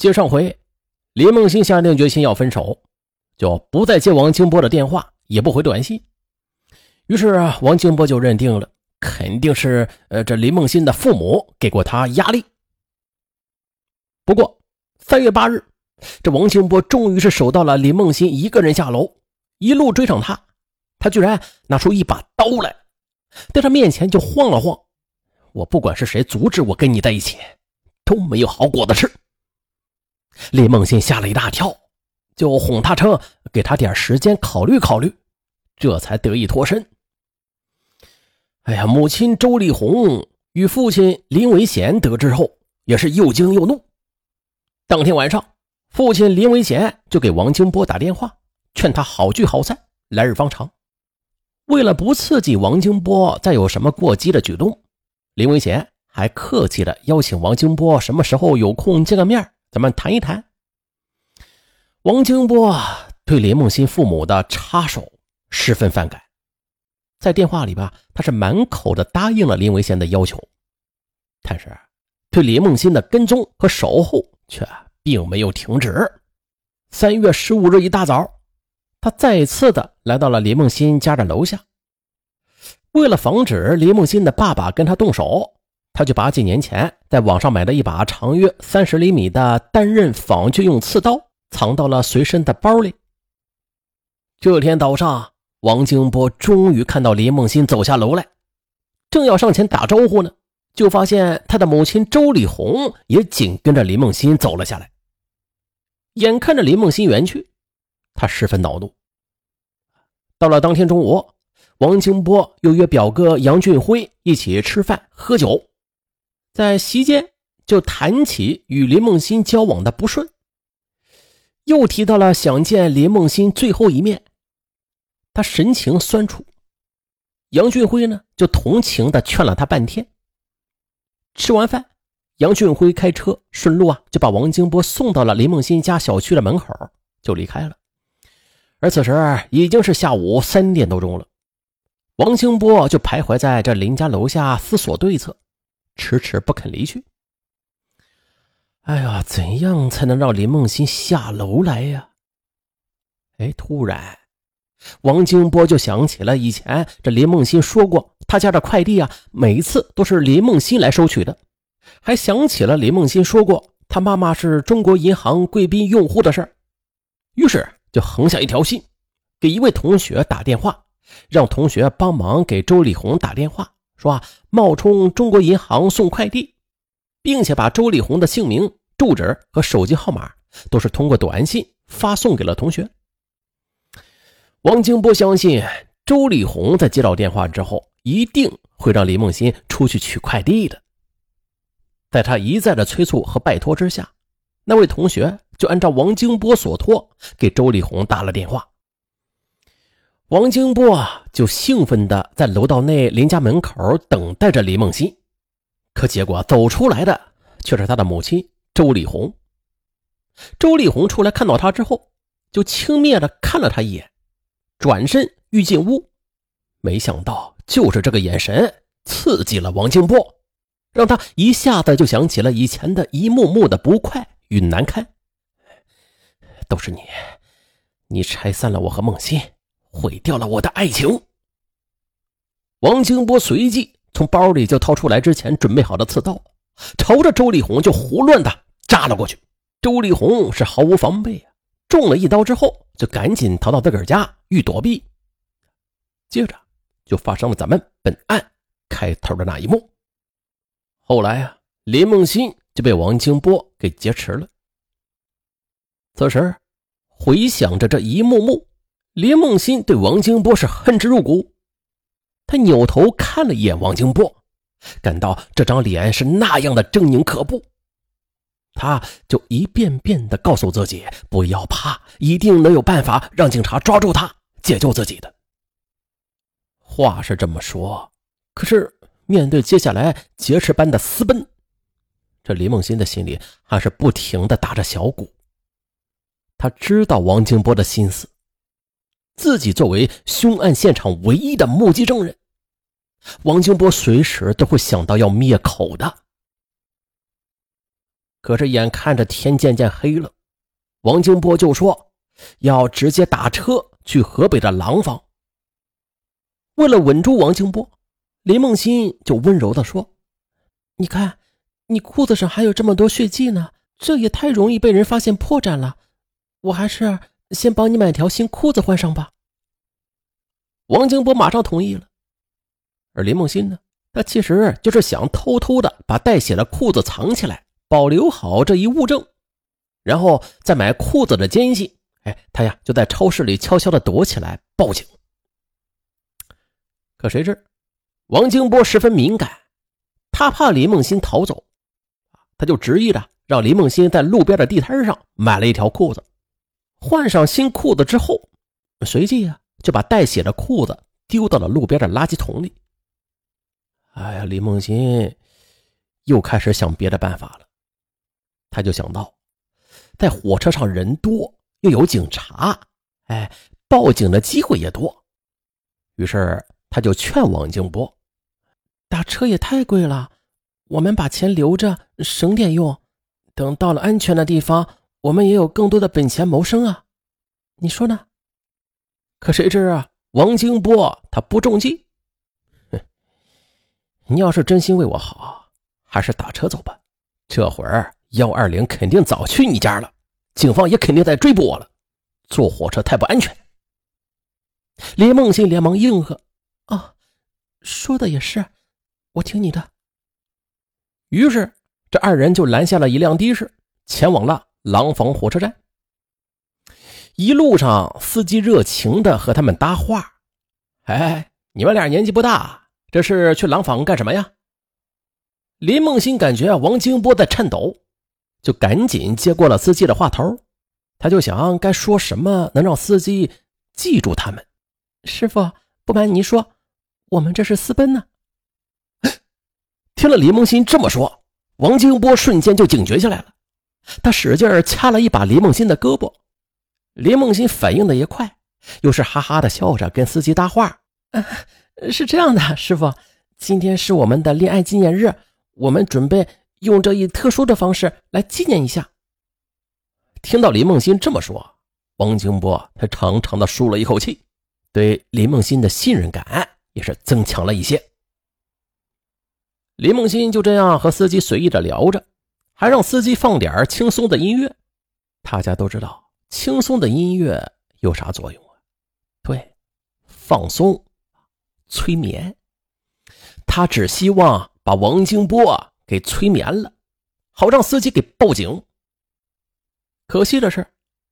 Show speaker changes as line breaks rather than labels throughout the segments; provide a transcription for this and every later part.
接上回，李梦欣下定决心要分手，就不再接王清波的电话，也不回短信。于是啊，王清波就认定了，肯定是呃这李梦欣的父母给过他压力。不过三月八日，这王清波终于是守到了李梦欣一个人下楼，一路追上他，他居然拿出一把刀来，在他面前就晃了晃。我不管是谁阻止我跟你在一起，都没有好果子吃。李梦欣吓了一大跳，就哄他称给他点时间考虑考虑，这才得以脱身。哎呀，母亲周丽红与父亲林维贤得知后，也是又惊又怒。当天晚上，父亲林维贤就给王清波打电话，劝他好聚好散，来日方长。为了不刺激王清波再有什么过激的举动。林维贤还客气的邀请王清波什么时候有空见个面，咱们谈一谈。王清波对林梦欣父母的插手十分反感，在电话里吧，他是满口的答应了林维贤的要求，但是对林梦欣的跟踪和守候却并没有停止。三月十五日一大早，他再次的来到了林梦欣家的楼下。为了防止林梦欣的爸爸跟他动手，他就把几年前在网上买的一把长约三十厘米的单刃仿锯用刺刀藏到了随身的包里。这天早上，王金波终于看到林梦欣走下楼来，正要上前打招呼呢，就发现他的母亲周丽红也紧跟着林梦欣走了下来。眼看着林梦欣远去，他十分恼怒。到了当天中午。王清波又约表哥杨俊辉一起吃饭喝酒，在席间就谈起与林梦欣交往的不顺，又提到了想见林梦欣最后一面，他神情酸楚。杨俊辉呢，就同情的劝了他半天。吃完饭，杨俊辉开车顺路啊，就把王清波送到了林梦欣家小区的门口，就离开了。而此时已经是下午三点多钟了。王清波就徘徊在这林家楼下思索对策，迟迟不肯离去。哎呀，怎样才能让林梦欣下楼来呀？哎，突然，王金波就想起了以前这林梦欣说过，他家的快递啊，每一次都是林梦欣来收取的，还想起了林梦欣说过他妈妈是中国银行贵宾用户的事儿，于是就横下一条心，给一位同学打电话。让同学帮忙给周丽红打电话，说啊，冒充中国银行送快递，并且把周丽红的姓名、住址和手机号码都是通过短信发送给了同学。王清波相信周丽红在接到电话之后，一定会让李梦欣出去取快递的。在他一再的催促和拜托之下，那位同学就按照王清波所托，给周丽红打了电话。王金波啊，就兴奋地在楼道内林家门口等待着李梦欣，可结果走出来的却是他的母亲周丽红。周丽红出来看到他之后，就轻蔑地看了他一眼，转身欲进屋，没想到就是这个眼神刺激了王金波，让他一下子就想起了以前的一幕幕的不快与难堪。都是你，你拆散了我和梦欣。毁掉了我的爱情。王清波随即从包里就掏出来之前准备好的刺刀，朝着周丽红就胡乱的扎了过去。周丽红是毫无防备啊，中了一刀之后就赶紧逃到自个儿家欲躲避。接着就发生了咱们本案开头的那一幕。后来啊，林梦欣就被王清波给劫持了。此时回想着这一幕幕。林梦欣对王金波是恨之入骨，他扭头看了一眼王金波，感到这张脸是那样的狰狞可怖，他就一遍遍地告诉自己不要怕，一定能有办法让警察抓住他，解救自己的。话是这么说，可是面对接下来劫持般的私奔，这林梦欣的心里还是不停地打着小鼓。他知道王金波的心思。自己作为凶案现场唯一的目击证人，王金波随时都会想到要灭口的。可是眼看着天渐渐黑了，王金波就说要直接打车去河北的廊坊。为了稳住王金波，林梦欣就温柔地说：“你看，你裤子上还有这么多血迹呢，这也太容易被人发现破绽了。我还是先帮你买条新裤子换上吧。”王金波马上同意了。而林梦欣呢，他其实就是想偷偷的把带血的裤子藏起来，保留好这一物证，然后再买裤子的间隙，哎，他呀就在超市里悄悄的躲起来报警。可谁知，王金波十分敏感，他怕林梦欣逃走，他就执意的让林梦欣在路边的地摊上买了一条裤子，换上新裤子之后，随即呀就把带血的裤子丢到了路边的垃圾桶里。哎呀，李梦欣又开始想别的办法了，他就想到，在火车上人多，又有警察，哎，报警的机会也多，于是。他就劝王静波：“打车也太贵了，我们把钱留着省点用，等到了安全的地方，我们也有更多的本钱谋生啊，你说呢？”可谁知啊，王静波他不中计。哼，你要是真心为我好，还是打车走吧。这会儿幺二零肯定早去你家了，警方也肯定在追捕我了。坐火车太不安全。李梦欣连忙应和。啊，说的也是，我听你的。于是，这二人就拦下了一辆的士，前往了廊坊火车站。一路上，司机热情的和他们搭话：“哎，你们俩年纪不大，这是去廊坊干什么呀？”林梦欣感觉王金波在颤抖，就赶紧接过了司机的话头。他就想该说什么能让司机记住他们。师傅，不瞒您说。我们这是私奔呢。听了李梦欣这么说，王金波瞬间就警觉起来了。他使劲掐了一把李梦欣的胳膊。李梦欣反应的也快，又是哈哈的笑着跟司机搭话：“是这样的，师傅，今天是我们的恋爱纪念日，我们准备用这一特殊的方式来纪念一下。”听到李梦欣这么说，王清波他长长的舒了一口气，对李梦欣的信任感。也是增强了一些。林梦欣就这样和司机随意的聊着，还让司机放点轻松的音乐。大家都知道，轻松的音乐有啥作用啊？对，放松、催眠。他只希望把王金波给催眠了，好让司机给报警。可惜的是，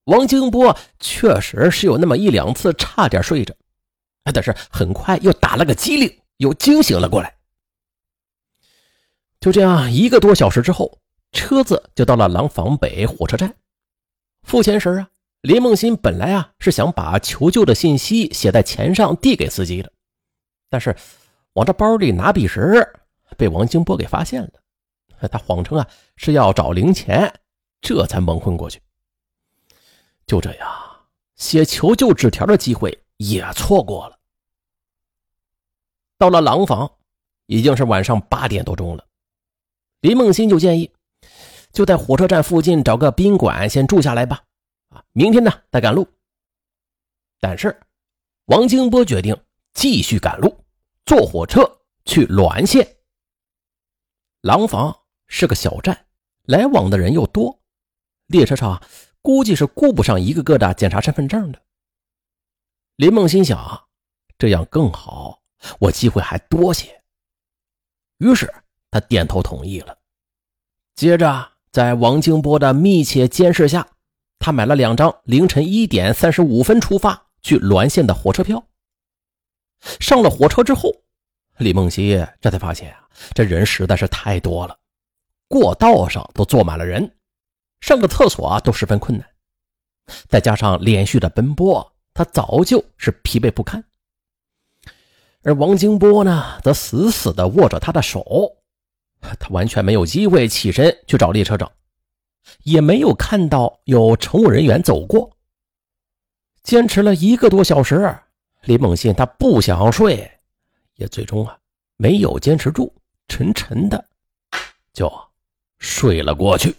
王金波确实是有那么一两次差点睡着。但是很快又打了个激灵，又惊醒了过来。就这样一个多小时之后，车子就到了廊坊北火车站。付钱时啊，林梦欣本来啊是想把求救的信息写在钱上递给司机的，但是往这包里拿笔时被王金波给发现了。他谎称啊是要找零钱，这才蒙混过去。就这样，写求救纸条的机会也错过了。到了廊坊，已经是晚上八点多钟了。林梦欣就建议，就在火车站附近找个宾馆先住下来吧。啊，明天呢再赶路。但是，王金波决定继续赶路，坐火车去滦县。廊坊是个小站，来往的人又多，列车上估计是顾不上一个个的检查身份证的。林梦心想，这样更好。我机会还多些，于是他点头同意了。接着，在王金波的密切监视下，他买了两张凌晨一点三十五分出发去滦县的火车票。上了火车之后，李梦溪这才发现啊，这人实在是太多了，过道上都坐满了人，上个厕所啊都十分困难。再加上连续的奔波，他早就是疲惫不堪。而王金波呢，则死死地握着他的手，他完全没有机会起身去找列车长，也没有看到有乘务人员走过。坚持了一个多小时，李梦信他不想睡，也最终啊没有坚持住，沉沉的就睡了过去。